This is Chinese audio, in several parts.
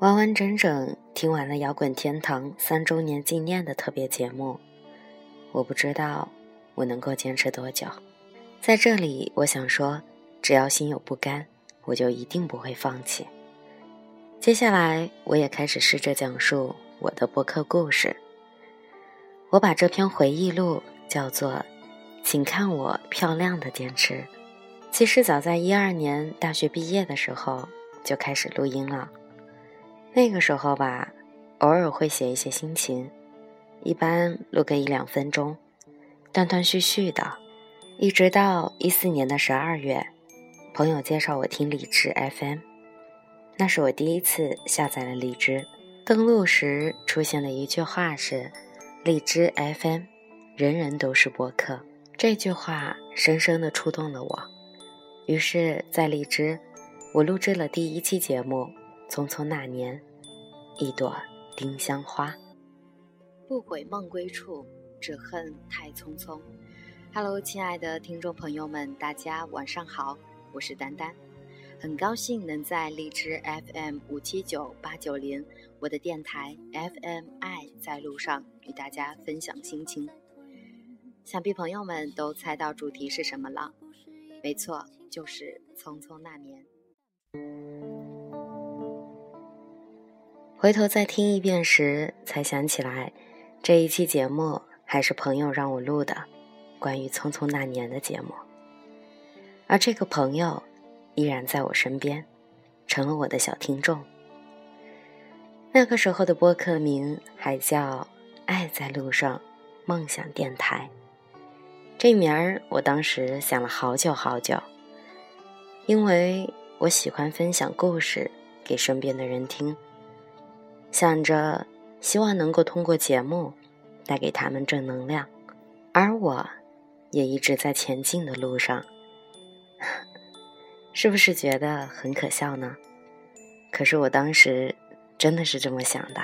完完整整听完了摇滚天堂三周年纪念的特别节目，我不知道我能够坚持多久。在这里，我想说，只要心有不甘，我就一定不会放弃。接下来，我也开始试着讲述我的播客故事。我把这篇回忆录叫做“请看我漂亮的坚持”。其实早在一二年大学毕业的时候就开始录音了。那个时候吧，偶尔会写一些心情，一般录个一两分钟，断断续续的，一直到一四年的十二月，朋友介绍我听荔枝 FM，那是我第一次下载了荔枝。登录时出现的一句话是：“荔枝 FM，人人都是播客。”这句话深深的触动了我，于是，在荔枝，我录制了第一期节目。匆匆那年，一朵丁香花。不悔梦归处，只恨太匆匆。Hello，亲爱的听众朋友们，大家晚上好，我是丹丹，很高兴能在荔枝 FM 五七九八九零我的电台 FM 爱在路上与大家分享心情。想必朋友们都猜到主题是什么了，没错，就是匆匆那年。回头再听一遍时，才想起来，这一期节目还是朋友让我录的，关于《匆匆那年》的节目。而这个朋友，依然在我身边，成了我的小听众。那个时候的播客名还叫“爱在路上，梦想电台”。这名儿我当时想了好久好久，因为我喜欢分享故事给身边的人听。想着，希望能够通过节目带给他们正能量，而我，也一直在前进的路上。是不是觉得很可笑呢？可是我当时真的是这么想的。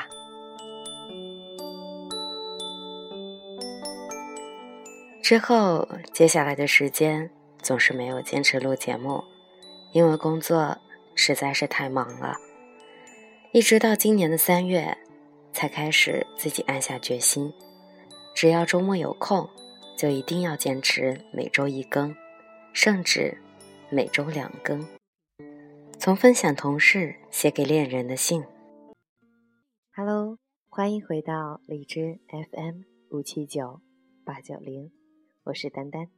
之后，接下来的时间总是没有坚持录节目，因为工作实在是太忙了。一直到今年的三月，才开始自己暗下决心，只要周末有空，就一定要坚持每周一更，甚至每周两更。从分享同事写给恋人的信。Hello，欢迎回到荔枝 FM 五七九八九零，我是丹丹。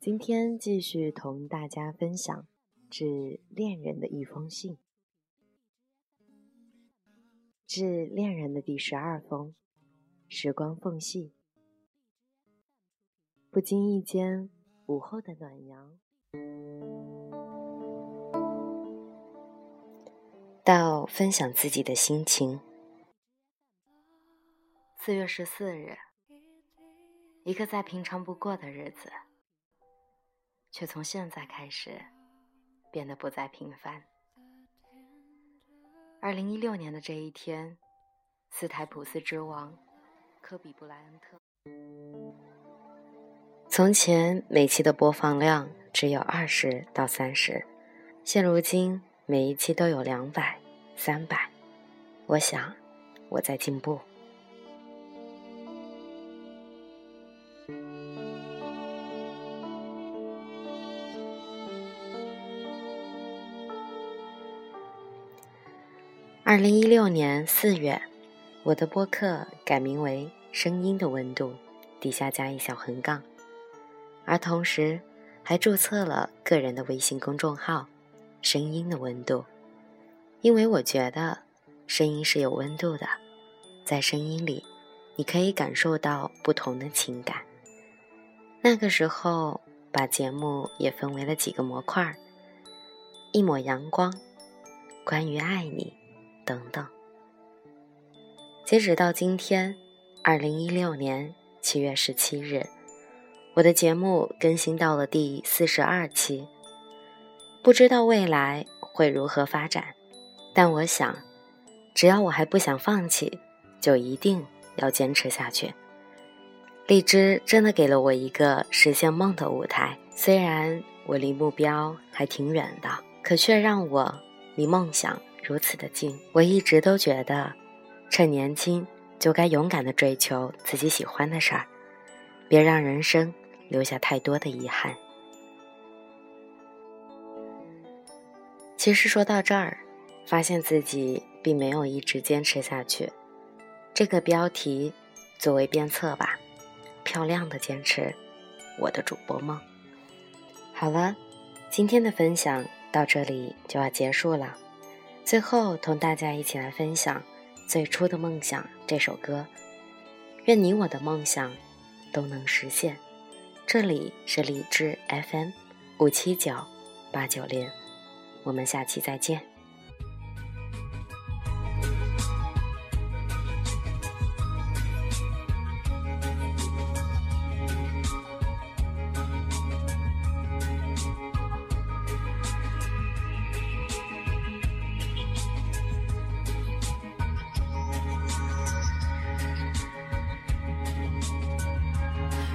今天继续同大家分享致恋人的一封信，致恋人的第十二封。时光缝隙，不经意间，午后的暖阳，到分享自己的心情。四月十四日，一个再平常不过的日子。却从现在开始变得不再平凡。二零一六年的这一天，斯台普斯之王科比布莱恩特。从前每期的播放量只有二十到三十，现如今每一期都有两百、三百。我想我在进步。二零一六年四月，我的播客改名为《声音的温度》，底下加一小横杠，而同时还注册了个人的微信公众号“声音的温度”，因为我觉得声音是有温度的，在声音里你可以感受到不同的情感。那个时候，把节目也分为了几个模块儿：一抹阳光，关于爱你。等等，截止到今天，二零一六年七月十七日，我的节目更新到了第四十二期。不知道未来会如何发展，但我想，只要我还不想放弃，就一定要坚持下去。荔枝真的给了我一个实现梦的舞台，虽然我离目标还挺远的，可却让我离梦想如此的近。我一直都觉得，趁年轻就该勇敢的追求自己喜欢的事儿，别让人生留下太多的遗憾。其实说到这儿，发现自己并没有一直坚持下去。这个标题作为鞭策吧，漂亮的坚持，我的主播梦。好了，今天的分享到这里就要结束了。最后同大家一起来分享《最初的梦想》这首歌。愿你我的梦想都能实现。这里是理智 FM 五七九八九零。我们下期再见。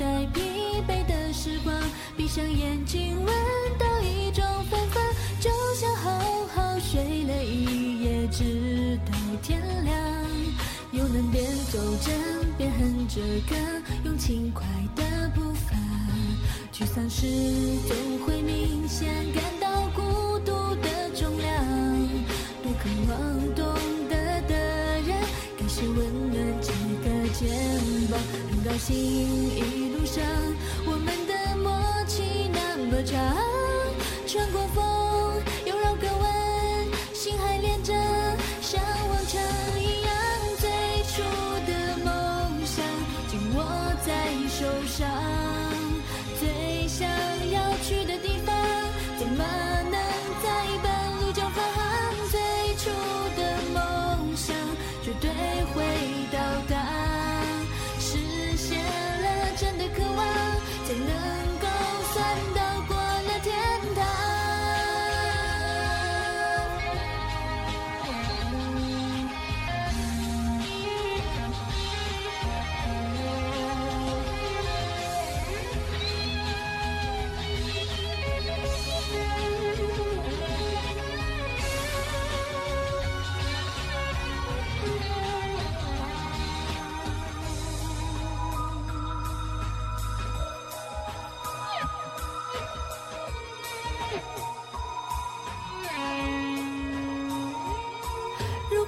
在疲惫的时光闭上眼睛，闻到一种芬芳。就像好好睡了一夜，直到天亮，又能边走着边哼着歌，用轻快的步伐。沮丧时总会明显感到孤独的重量，多渴望懂得的人，感谢温暖几个肩膀，很高兴